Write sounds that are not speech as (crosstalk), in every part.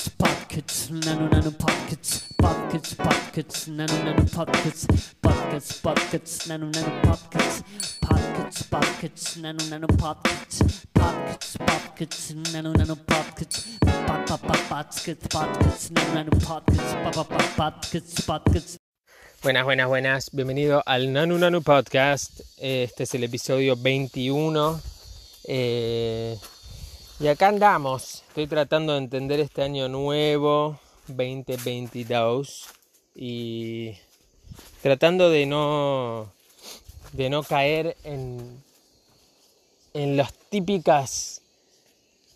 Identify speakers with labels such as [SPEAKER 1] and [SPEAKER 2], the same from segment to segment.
[SPEAKER 1] Pockets, pockets, nano nano pockets, pockets, pockets, nano nano pockets, pockets, pockets, nano nano pockets, pockets, pockets, nano nano pockets, pockets, pockets, nano nano pockets, pockets, pockets, nano nano pockets, pockets, pockets.
[SPEAKER 2] Buenas, buenas, buenas. Bienvenido al Nanu Nanu Podcast. Este es el episodio 21. Eh, y acá andamos. Estoy tratando de entender este año nuevo, 2022. Y tratando de no, de no caer en, en los típicos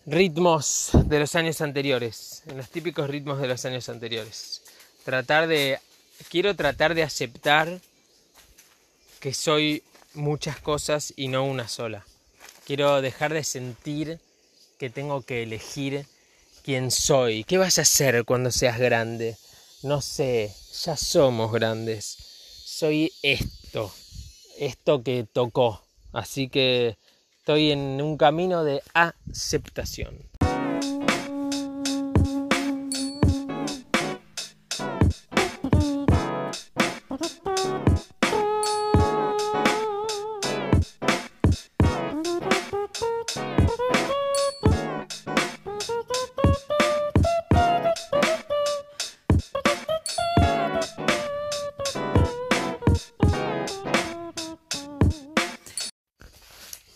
[SPEAKER 2] ritmos de los años anteriores. En los típicos ritmos de los años anteriores. Tratar de quiero tratar de aceptar que soy muchas cosas y no una sola. Quiero dejar de sentir que tengo que elegir quién soy. ¿Qué vas a hacer cuando seas grande? No sé, ya somos grandes. Soy esto, esto que tocó. Así que estoy en un camino de aceptación.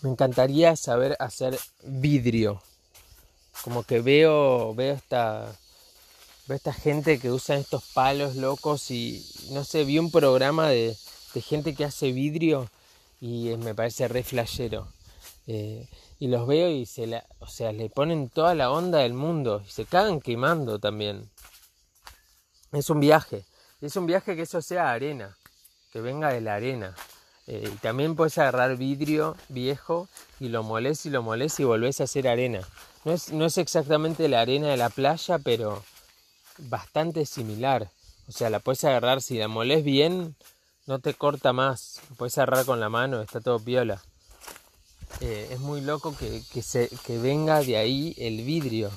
[SPEAKER 2] Me encantaría saber hacer vidrio. Como que veo, veo esta, veo esta gente que usa estos palos locos y no sé, vi un programa de, de gente que hace vidrio y me parece re flashero. Eh, y los veo y se la, o sea, le ponen toda la onda del mundo y se cagan quemando también. Es un viaje. Es un viaje que eso sea arena, que venga de la arena. Eh, también puedes agarrar vidrio viejo y lo molés y lo molés y volvés a hacer arena. No es, no es exactamente la arena de la playa, pero bastante similar. O sea, la puedes agarrar, si la molés bien, no te corta más. puedes agarrar con la mano, está todo piola. Eh, es muy loco que, que, se, que venga de ahí el vidrio.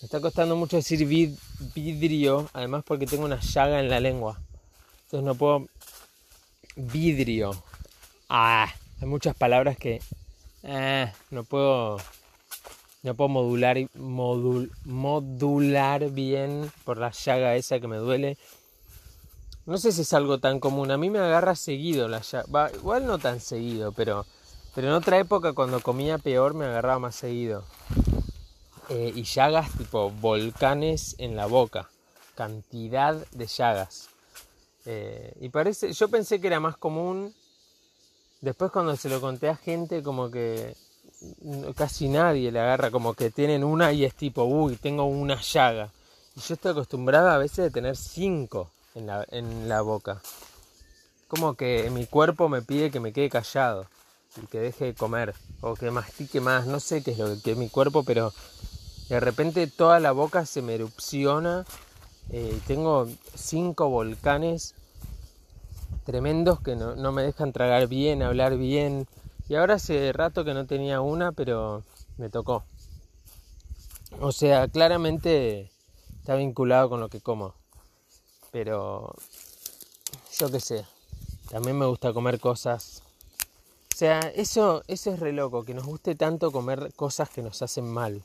[SPEAKER 2] Me está costando mucho decir vid, vidrio, además porque tengo una llaga en la lengua. Entonces no puedo vidrio. Ah, hay muchas palabras que ah, no puedo no puedo modular modul, modular bien por la llaga esa que me duele. No sé si es algo tan común. A mí me agarra seguido la llaga. igual no tan seguido, pero pero en otra época cuando comía peor me agarraba más seguido. Eh, y llagas tipo volcanes en la boca. Cantidad de llagas. Eh, y parece, yo pensé que era más común. Después cuando se lo conté a gente, como que casi nadie le agarra, como que tienen una y es tipo, uy, tengo una llaga. Y yo estoy acostumbrada a veces de tener cinco en la, en la boca. Como que mi cuerpo me pide que me quede callado y que deje de comer o que mastique más, no sé qué es lo que es mi cuerpo, pero de repente toda la boca se me erupciona eh, tengo cinco volcanes tremendos que no, me dejan tragar bien, hablar bien. Y ahora hace rato que no tenía una, pero me tocó. O sea, claramente está vinculado con lo que como. Pero yo qué sé. También me gusta comer cosas. O sea, eso, eso es re loco, que nos guste tanto comer cosas que nos hacen mal.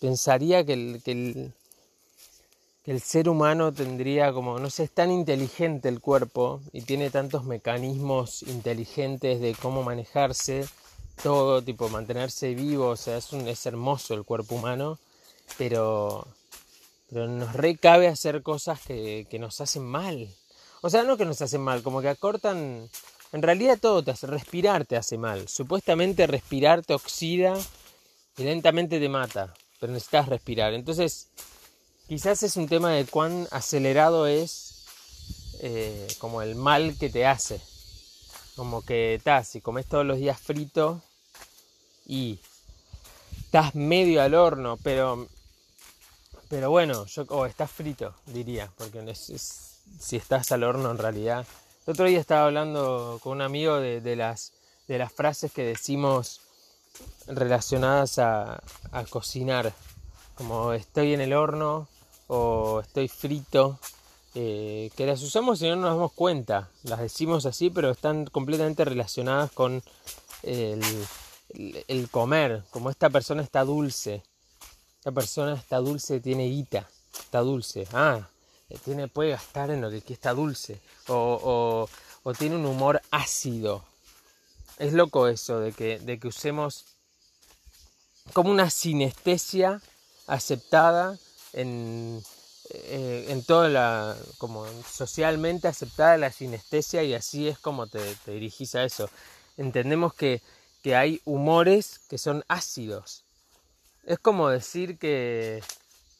[SPEAKER 2] Pensaría que el, que el, el ser humano tendría como, no sé, es tan inteligente el cuerpo y tiene tantos mecanismos inteligentes de cómo manejarse, todo, tipo mantenerse vivo, o sea, es, un, es hermoso el cuerpo humano, pero, pero nos recabe hacer cosas que, que nos hacen mal. O sea, no que nos hacen mal, como que acortan, en realidad todo te hace, respirar te hace mal, supuestamente respirar te oxida y lentamente te mata, pero necesitas respirar, entonces Quizás es un tema de cuán acelerado es eh, como el mal que te hace. Como que estás, si comes todos los días frito y estás medio al horno, pero pero bueno, yo o estás frito, diría, porque si estás al horno en realidad. El otro día estaba hablando con un amigo de, de las, de las frases que decimos relacionadas a, a cocinar como estoy en el horno o estoy frito, eh, que las usamos y no nos damos cuenta. Las decimos así, pero están completamente relacionadas con el, el comer, como esta persona está dulce. Esta persona está dulce, tiene guita, está dulce. Ah, tiene, puede gastar en lo que, está dulce. O, o, tiene un humor ácido. Es loco eso de que, de que usemos como una sinestesia aceptada en, eh, en toda la, como socialmente aceptada la sinestesia y así es como te, te dirigís a eso. Entendemos que, que hay humores que son ácidos. Es como decir que,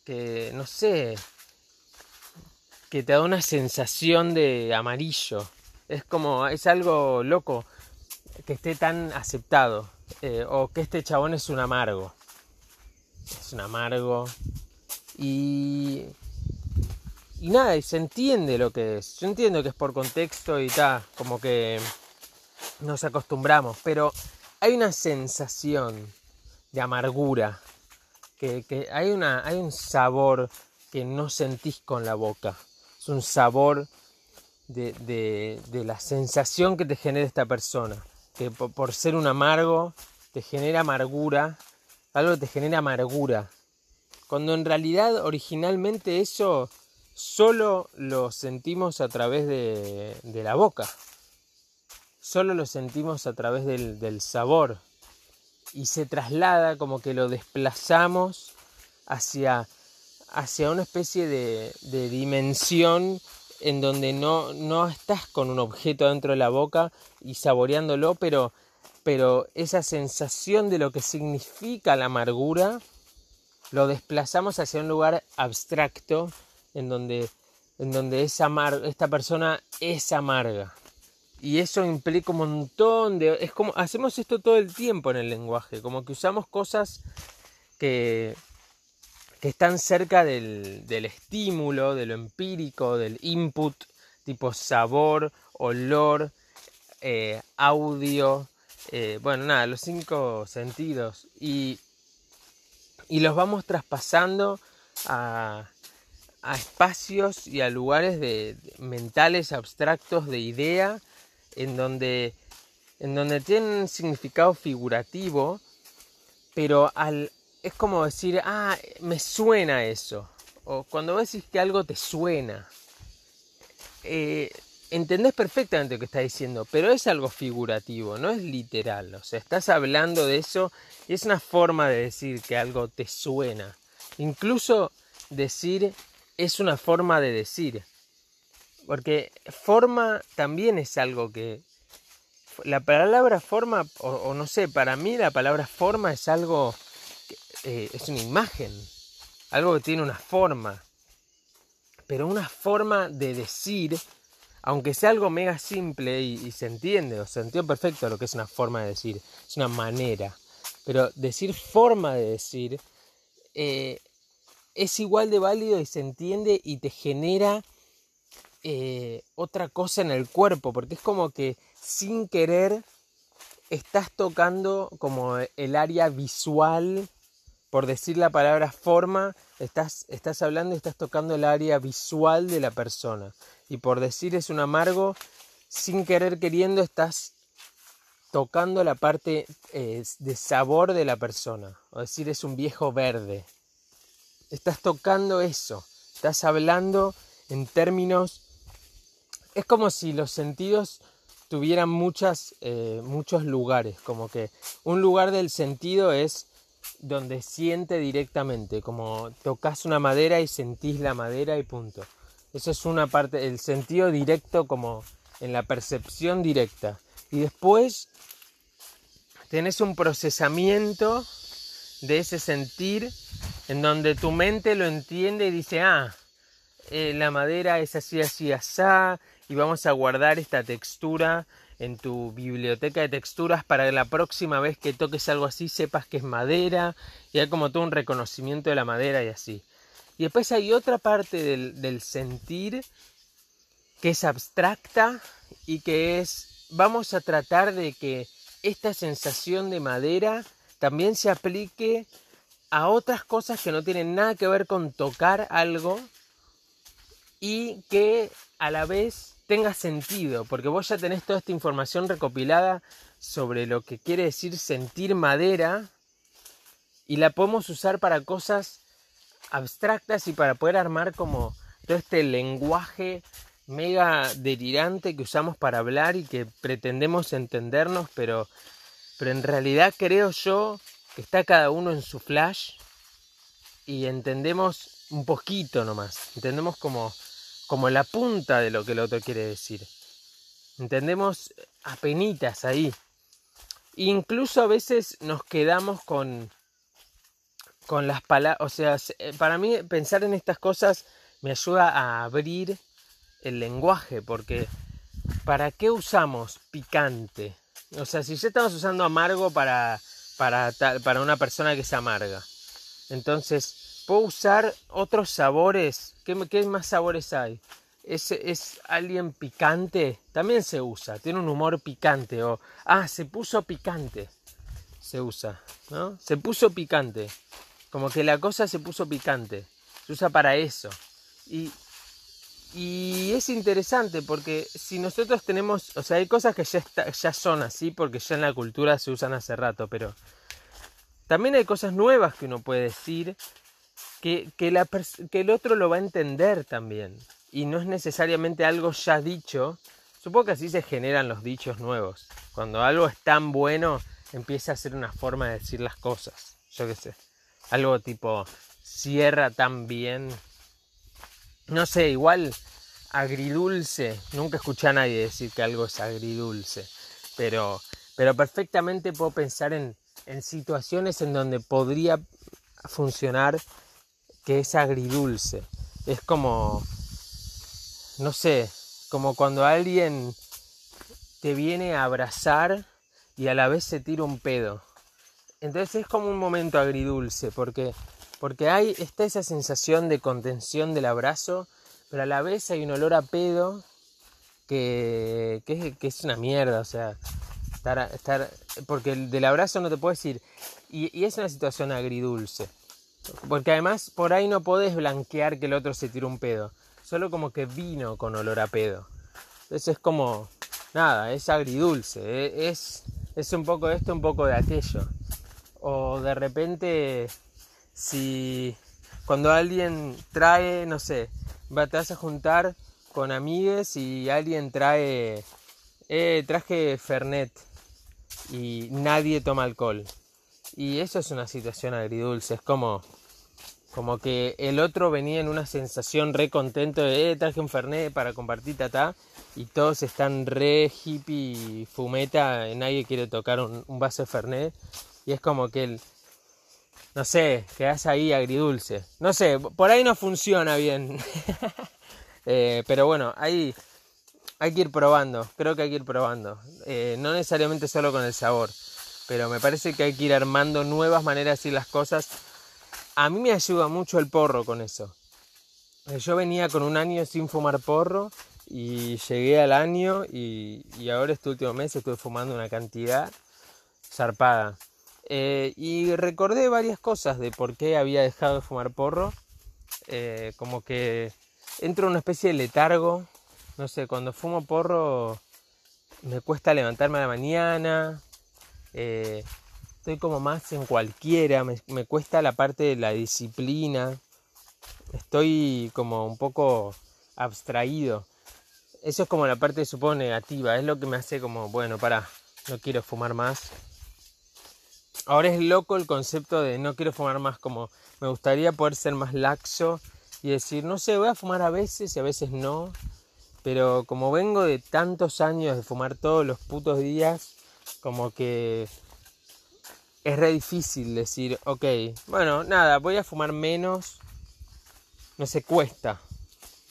[SPEAKER 2] que, no sé, que te da una sensación de amarillo. Es como, es algo loco que esté tan aceptado. Eh, o que este chabón es un amargo. Es un amargo. Y. Y nada, y se entiende lo que es. Yo entiendo que es por contexto y tal, como que nos acostumbramos, pero hay una sensación de amargura, que, que hay, una, hay un sabor que no sentís con la boca un sabor de, la sensación que te genera esta persona. Que por, ser un amargo te genera amargura, algo te genera amargura. Cuando en realidad originalmente eso solo lo sentimos a través de, la boca. Solo lo sentimos a través del, sabor. Y se traslada como que lo desplazamos hacia hacia una especie de, dimensión en donde no, no, estás con un objeto dentro de la boca y saboreándolo, pero, pero esa sensación de lo que significa la amargura lo desplazamos hacia un lugar abstracto en donde, en donde es esta persona es amarga. Y eso implica un montón de... Es como... Hacemos esto todo el tiempo en el lenguaje, como que usamos cosas que, que están cerca del, estímulo, de lo empírico, del input, tipo sabor, olor, eh, audio, eh, bueno, nada, los cinco sentidos. Y, y los vamos traspasando a, a, espacios y a lugares de, mentales abstractos de idea en donde, en donde tienen significado figurativo, pero al, es como decir, ah, me suena eso. O cuando vos decís que algo te suena, eh, entendés perfectamente lo que está diciendo, pero es algo figurativo, no es literal. O sea, estás hablando de eso y es una forma de decir que algo te suena. Incluso decir es una forma de decir. Porque forma también es algo que... La palabra forma, o no sé, para mí la palabra forma es algo eh, es una imagen, algo que tiene una forma, pero una forma de decir, aunque sea algo mega simple y, se entiende, o se entiende perfecto lo que es una forma de decir, es una manera, pero decir forma de decir eh, es igual de válido y se entiende y te genera eh, otra cosa en el cuerpo, porque es como que sin querer estás tocando como el área visual por decir la palabra forma, estás, estás hablando y estás tocando el área visual de la persona. Y por decir es un amargo, sin querer queriendo, estás tocando la parte eh, de sabor de la persona. O decir es un viejo verde. Estás tocando eso. Estás hablando en términos... Es como si los sentidos tuvieran muchas, eh, muchos lugares. Como que un lugar del sentido es donde siente directamente, como tocas una madera y sentís la madera y punto. Eso es una parte, el sentido directo como en la percepción directa. Y después tenés un procesamiento de ese sentir en donde tu mente lo entiende y dice, ah, eh, la madera es así, así, así, y vamos a guardar esta textura en tu biblioteca de texturas para que la próxima vez que toques algo así sepas que es madera y hay como todo un reconocimiento de la madera y así. Y después hay otra parte del, del sentir que es abstracta y que es vamos a tratar de que esta sensación de madera también se aplique a otras cosas que no tienen nada que ver con tocar algo y que a la vez tenga sentido, porque vos ya tenés toda esta información recopilada sobre lo que quiere decir sentir madera y la podemos usar para cosas abstractas y para poder armar como todo este lenguaje mega delirante que usamos para hablar y que pretendemos entendernos, pero, pero en realidad creo yo que está cada uno en su flash y entendemos un poquito nomás, entendemos como, como la punta de lo que el otro quiere decir. Entendemos apenitas ahí. Incluso a veces nos quedamos con, con las palabras, o sea, eh, para mí pensar en estas cosas me ayuda a abrir el lenguaje, porque ¿para qué usamos picante? O sea, si ya estamos usando amargo para, para, para una persona que se amarga, entonces, ¿puedo usar otros sabores? ¿Qué, más sabores hay? ¿Es, ¿Es alguien picante? También se usa, tiene un humor picante. O, ah, se puso picante. Se usa, ¿no? Se puso picante. Como que la cosa se puso picante. Se usa para eso. Y, es interesante porque si nosotros tenemos, o sea, hay cosas que ya, ya son así porque ya en la cultura se usan hace rato, pero también hay cosas nuevas que uno puede decir que, que, el otro lo va a entender también. Y no es necesariamente algo ya dicho. Supongo que así se generan los dichos nuevos. Cuando algo es tan bueno, empieza a ser una forma de decir las cosas. Yo qué sé. Algo tipo, cierra tan bien. No sé, igual agridulce. Nunca escuché a nadie decir que algo es agridulce. Pero, pero perfectamente puedo pensar en, en situaciones en donde podría funcionar que es agridulce. Es como, no sé, como cuando alguien te viene a abrazar y a la vez se tira un pedo. Entonces es como un momento agridulce, porque, porque hay, está esa sensación de contención del abrazo, pero a la vez hay un olor a pedo que, que, es una mierda, o sea, estar, estar, porque del abrazo no te puedes ir, y, y, es una situación agridulce, porque además por ahí no podés blanquear que el otro se tire un pedo, solo como que vino con olor a pedo, entonces es como, nada, es agridulce, e, es, es un poco de esto, un poco de aquello. O de repente, si cuando alguien trae, no sé, te vas a juntar con amigues y alguien trae, eh, traje Fernet y nadie toma alcohol. Y eso es una situación agridulce, es como, como que el otro venía en una sensación re contento de, eh, traje un Fernet para compartir, tata, y todos están re hippie, fumeta, nadie quiere tocar un, vaso de Fernet y es como que el, no sé, quedas ahí agridulce. No sé, por ahí no funciona bien. (laughs) eh, pero bueno, ahí hay que ir probando, creo que hay que ir probando. Eh, no necesariamente solo con el sabor, pero me parece que hay que ir armando nuevas maneras de decir las cosas. A mí me ayuda mucho el porro con eso. Eh, yo venía con un año sin fumar porro y llegué al año y, y ahora este último mes estuve fumando una cantidad zarpada. Eh, y recordé varias cosas de por qué había dejado de fumar porro. Eh, como que entro en una especie de letargo. No sé, cuando fumo porro me cuesta levantarme a la mañana. Eh, estoy como más en cualquiera. Me, me cuesta la parte de la disciplina. Estoy como un poco abstraído. Eso es como la parte, supongo, negativa. Es lo que me hace como, bueno, para, no quiero fumar más Ahora es loco el concepto de no quiero fumar más, como me gustaría poder ser más laxo y decir, no sé, voy a fumar a veces y a veces no, pero como vengo de tantos años de fumar todos los putos días, como que es re difícil decir, ok, bueno, nada, voy a fumar menos, no se cuesta,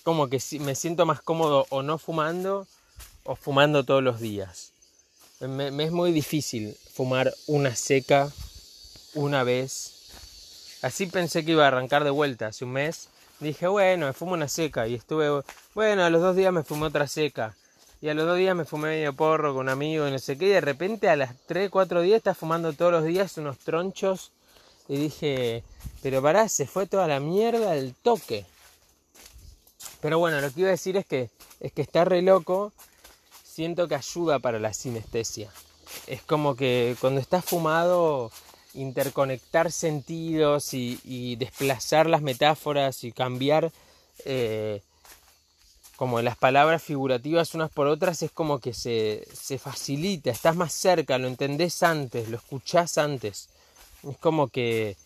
[SPEAKER 2] como que me siento más cómodo o no fumando o fumando todos los días. Me, es muy difícil fumar una seca una vez. Así pensé que iba a arrancar de vuelta hace un mes. Dije, bueno, me fumo una seca. Y estuve, bueno, a los dos días me fumé otra seca. Y a los dos días me fumé medio porro con un amigo y no sé qué. Y de repente a las 3, 4 días estás fumando todos los días unos tronchos y dije, pero pará, se fue toda la mierda el toque. Pero bueno, lo que iba a decir es que, es que está re loco, siento que ayuda para la sinestesia. Es como que cuando estás fumado, interconectar sentidos y, desplazar las metáforas y cambiar eh, como las palabras figurativas unas por otras es como que se, se facilita, estás más cerca, lo entendés antes, lo escuchás antes. Es como que,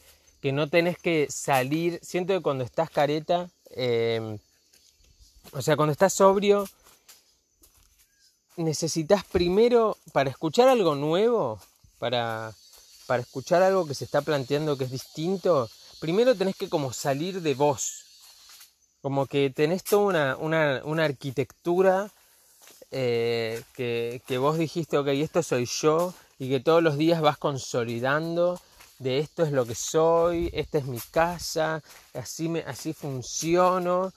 [SPEAKER 2] que no tenés que salir, siento que cuando estás careta, em, o sea, cuando estás sobrio, necesitas primero, para escuchar algo nuevo, para, para escuchar algo que se está planteando que es distinto, primero tenés que como salir de vos, como que tenés toda una, arquitectura eh, que, que, vos dijiste, ok, esto soy yo, y que todos los días vas consolidando de esto es lo que soy, esta es mi casa, así, me, así funciono.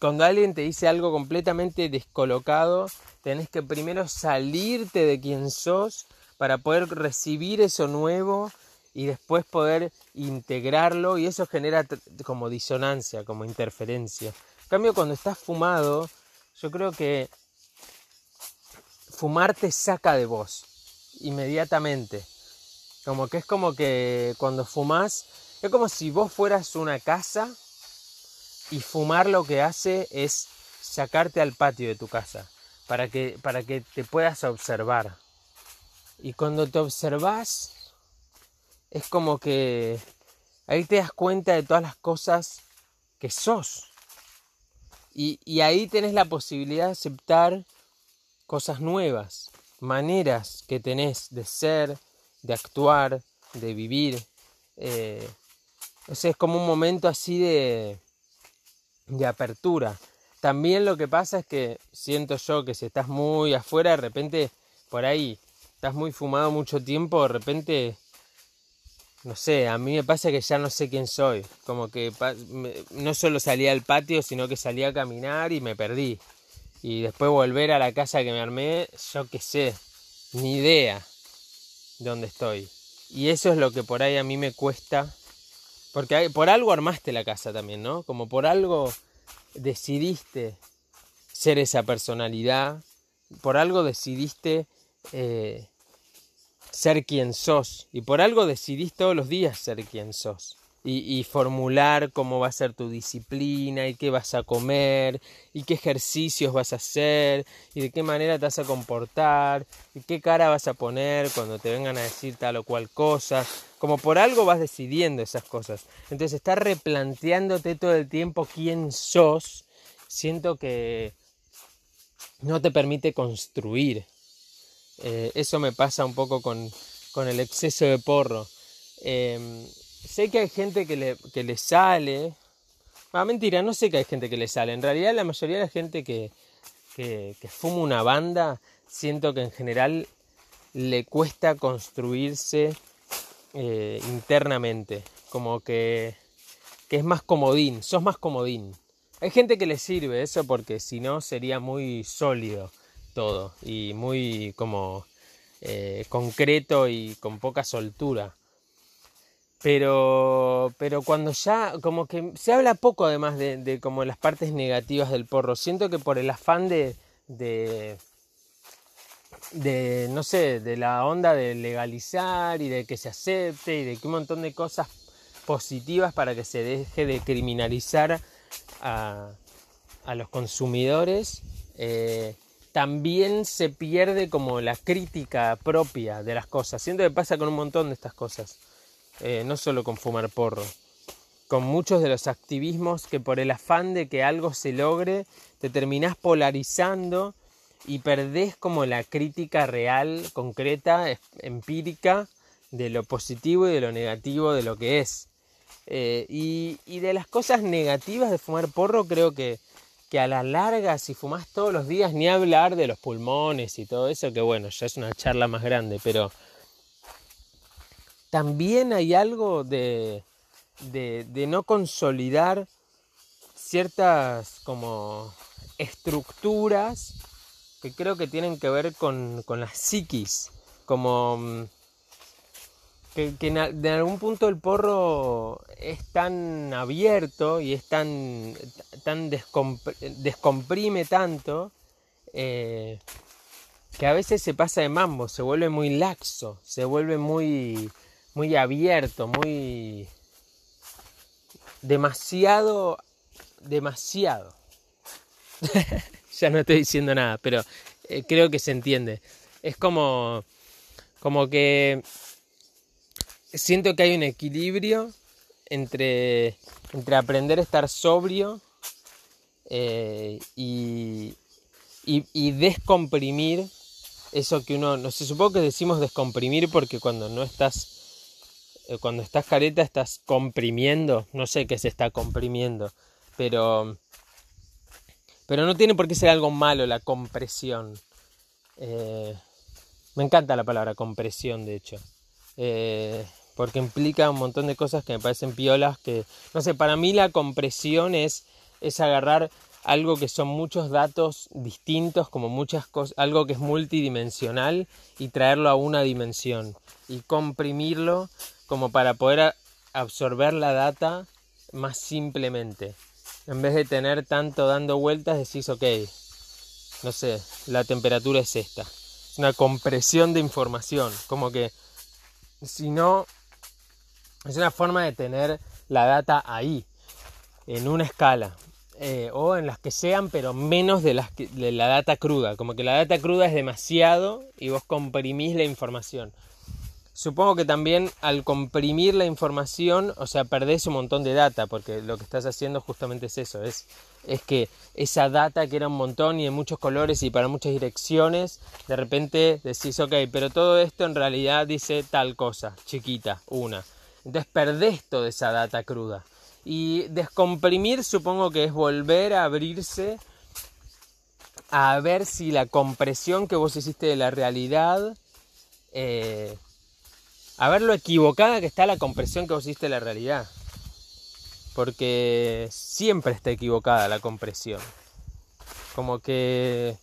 [SPEAKER 2] Cuando alguien te dice algo completamente descolocado, tenés que primero salirte de quien sos para poder recibir eso nuevo y después poder integrarlo y eso genera como disonancia, como interferencia. En cambio, cuando estás fumado, yo creo que fumar te saca de vos inmediatamente. Como que es como que cuando fumas, es como si vos fueras una casa y fumar lo que hace es sacarte al patio de tu casa para que, para que te puedas observar. Y cuando te observas, es como que ahí te das cuenta de todas las cosas que sos. Y, ahí tenés la posibilidad de aceptar cosas nuevas, maneras que tenés de ser, de actuar, de vivir. Eh, es como un momento así de, de apertura. También lo que pasa es que siento yo que si estás muy afuera, de repente por ahí estás muy fumado mucho tiempo, de repente no sé, a mí me pasa que ya no sé quién soy. Como que no solo salía al patio, sino que salía a caminar y me perdí. Y después volver a la casa que me armé, yo qué sé, ni idea dónde estoy. Y eso es lo que por ahí a mí me cuesta. Porque por algo armaste la casa también, ¿no? Como por algo decidiste ser esa personalidad. Por algo decidiste eh, ser quien sos. Y por algo decidís todos los días ser quien sos. Y, formular cómo va a ser tu disciplina y qué vas a comer y qué ejercicios vas a hacer y de qué manera te vas a comportar y qué cara vas a poner cuando te vengan a decir tal o cual cosa. Como por algo vas decidiendo esas cosas. Entonces estar replanteándote todo el tiempo quién sos, siento que no te permite construir eh, eso me pasa un poco con, el exceso de porro. Em, sé que hay gente que le, que le sale. Ah, mentira, no sé que hay gente que le sale. En realidad la mayoría de la gente que, que, fuma una banda, siento que en general le cuesta construirse eh, internamente. Como que, que es más comodín, sos más comodín. Hay gente que le sirve eso porque si no sería muy sólido todo y muy como eh, concreto y con poca soltura. Pero, pero cuando ya, como que se habla poco además de, como las partes negativas del porro. Siento que por el afán de, de, no sé, de la onda de legalizar y de que se acepte y de que un montón de cosas positivas para que se deje de criminalizar a, a los consumidores, eh, también se pierde como la crítica propia de las cosas. Siento que pasa con un montón de estas cosas, eh, no solo con fumar porro, con muchos de los activismos que por el afán de que algo se logre, te terminás polarizando y perdés como la crítica real, concreta, empírica de lo positivo y de lo negativo de lo que es. Eh, y, y de las cosas negativas de fumar porro creo que que a la larga, si fumas todos los días, ni hablar de los pulmones y todo eso, que bueno, ya es una charla más grande, pero también hay algo de, de, no consolidar ciertas como estructuras que creo que tienen que ver con, con la psiquis, como, que, en, algún punto el porro es tan abierto y es tan, tan descompr- descomprime tanto eh, que a veces se pasa de mambo, se vuelve muy laxo, se vuelve muy, muy abierto, muy demasiado, demasiado. (laughs) ya no estoy diciendo nada, pero eh, creo que se entiende. Es como, como que siento que hay un equilibrio entre, entre aprender a estar sobrio eh, y, y, descomprimir eso que uno, no sé, supongo que decimos descomprimir porque cuando no estás, eh, cuando estás careta estás comprimiendo, no sé qué se está comprimiendo, pero, pero no tiene por qué ser algo malo la compresión. Eh, me encanta la palabra compresión, de hecho. Porque implica un montón de cosas que me parecen piolas que, no sé, para mí la compresión es, es agarrar algo que son muchos datos distintos, como muchas cosas, algo que es multidimensional y traerlo a una dimensión y comprimirlo como para poder absorber la data más simplemente. En vez de tener tanto dando vueltas, decís, ok, no sé, la temperatura es esta. Es una compresión de información, como que si no, es una forma de tener la data ahí, en una escala, eh, o en las que sean, pero menos de, las de la data cruda, como que la data cruda es demasiado y vos comprimís la información. Supongo que también al comprimir la información, o sea, perdés un montón de data, porque lo que estás haciendo justamente es eso, es, es que esa data que era un montón y de muchos colores y para muchas direcciones, de repente decís, ok, pero todo esto en realidad dice tal cosa, chiquita, una. Entonces perdés toda esa data cruda. Y descomprimir supongo que es volver a abrirse a ver si la compresión que vos hiciste de la realidad, eh, a ver lo equivocada que está la compresión que vos hiciste de la realidad. Porque siempre está equivocada la compresión. Como que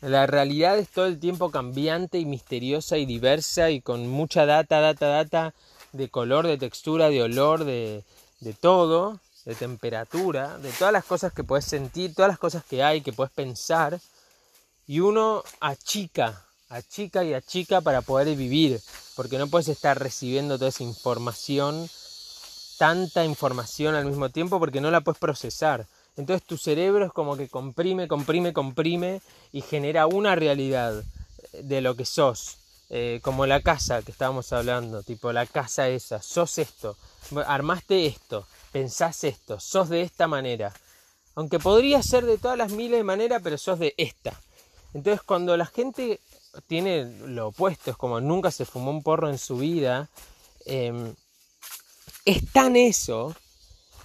[SPEAKER 2] la realidad es todo el tiempo cambiante y misteriosa y diversa y con mucha data, data, data de color, de textura, de olor, de, de todo, de temperatura, de todas las cosas que puedes sentir, todas las cosas que hay, que puedes pensar. Y uno achica, achica y achica para poder vivir, porque no puedes estar recibiendo toda esa información, tanta información al mismo tiempo, porque no la puedes procesar. Entonces tu cerebro es como que comprime, comprime, comprime y genera una realidad de lo que sos. Eh, como la casa que estábamos hablando, tipo la casa esa, sos esto, armaste esto, pensás esto, sos de esta manera. Aunque podría ser de todas las miles de maneras, pero sos de esta. Entonces cuando la gente tiene lo opuesto, es como nunca se fumó un porro en su vida, eh, es tan eso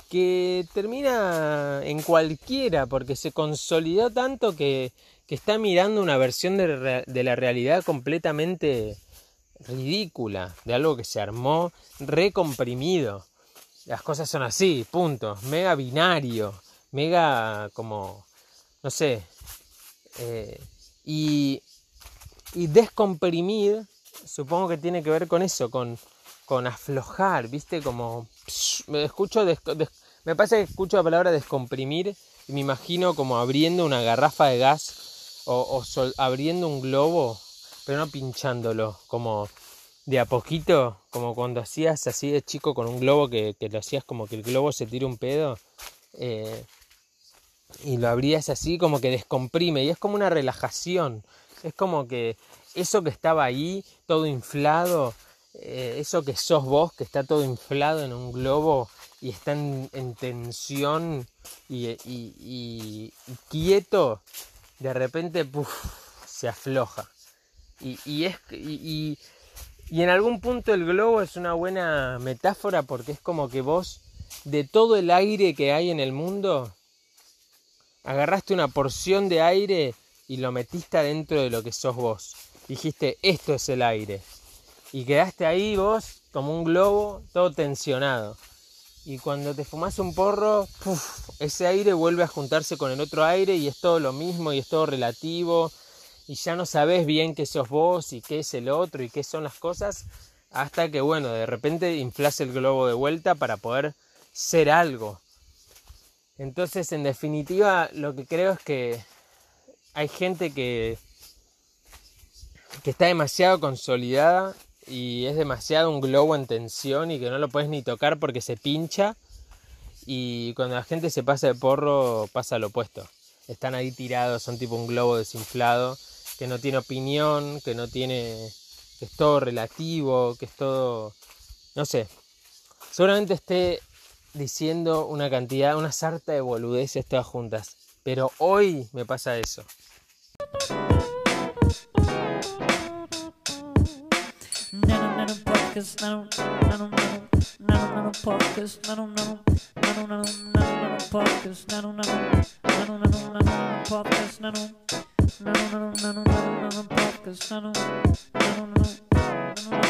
[SPEAKER 2] que termina en cualquiera, porque se consolidó tanto que, que está mirando una versión de, la realidad completamente ridícula, de algo que se armó recomprimido. Las cosas son así, punto. Mega binario, mega como, no sé. eh, y, y descomprimir, supongo que tiene que ver con eso, con, con aflojar, ¿viste? Como me escucho des- me pasa que escucho la palabra descomprimir y me imagino como abriendo una garrafa de gas o, sol- abriendo un globo, pero no pinchándolo, como de a poquito, como cuando hacías así de chico con un globo que, que lo hacías como que el globo se tira un pedo. eh, y lo abrías así como que descomprime y es como una relajación. Es como que eso que estaba ahí, todo inflado, eh, eso que sos vos, que está todo inflado en un globo y está en, en tensión y, y- y- y quieto, de repente puf, se afloja. Y, y es, y- y en algún punto el globo es una buena metáfora porque es como que vos, de todo el aire que hay en el mundo, agarraste una porción de aire y lo metiste adentro de lo que sos vos. Dijiste, esto es el aire. Y quedaste ahí vos como un globo todo tensionado. Y cuando te fumas un porro, ese aire vuelve a juntarse con el otro aire y es todo lo mismo y es todo relativo. Y ya no sabes bien qué sos vos y qué es el otro y qué son las cosas. hasta que, bueno, de repente inflas el globo de vuelta para poder ser algo. Entonces, en definitiva, lo que creo es que hay gente que, que está demasiado consolidada y es demasiado un globo en tensión y que no lo puedes ni tocar porque se pincha. Y cuando la gente se pasa de porro, pasa lo opuesto. Están ahí tirados, son tipo un globo desinflado, que no tiene opinión, que no tiene. que es todo relativo, que es todo. no sé. Seguramente esté diciendo una cantidad, una sarta de boludeces todas juntas. Pero hoy me pasa eso.
[SPEAKER 1] Podcast, nano, nano, nano, nano, nano, podcast, nano, nano, nano, nano, nano, nano, podcast, nano, nano, nano, nano, nano, nano, podcast, nano, nano, nano, nano, nano, nano, podcast, nano, nano, nano.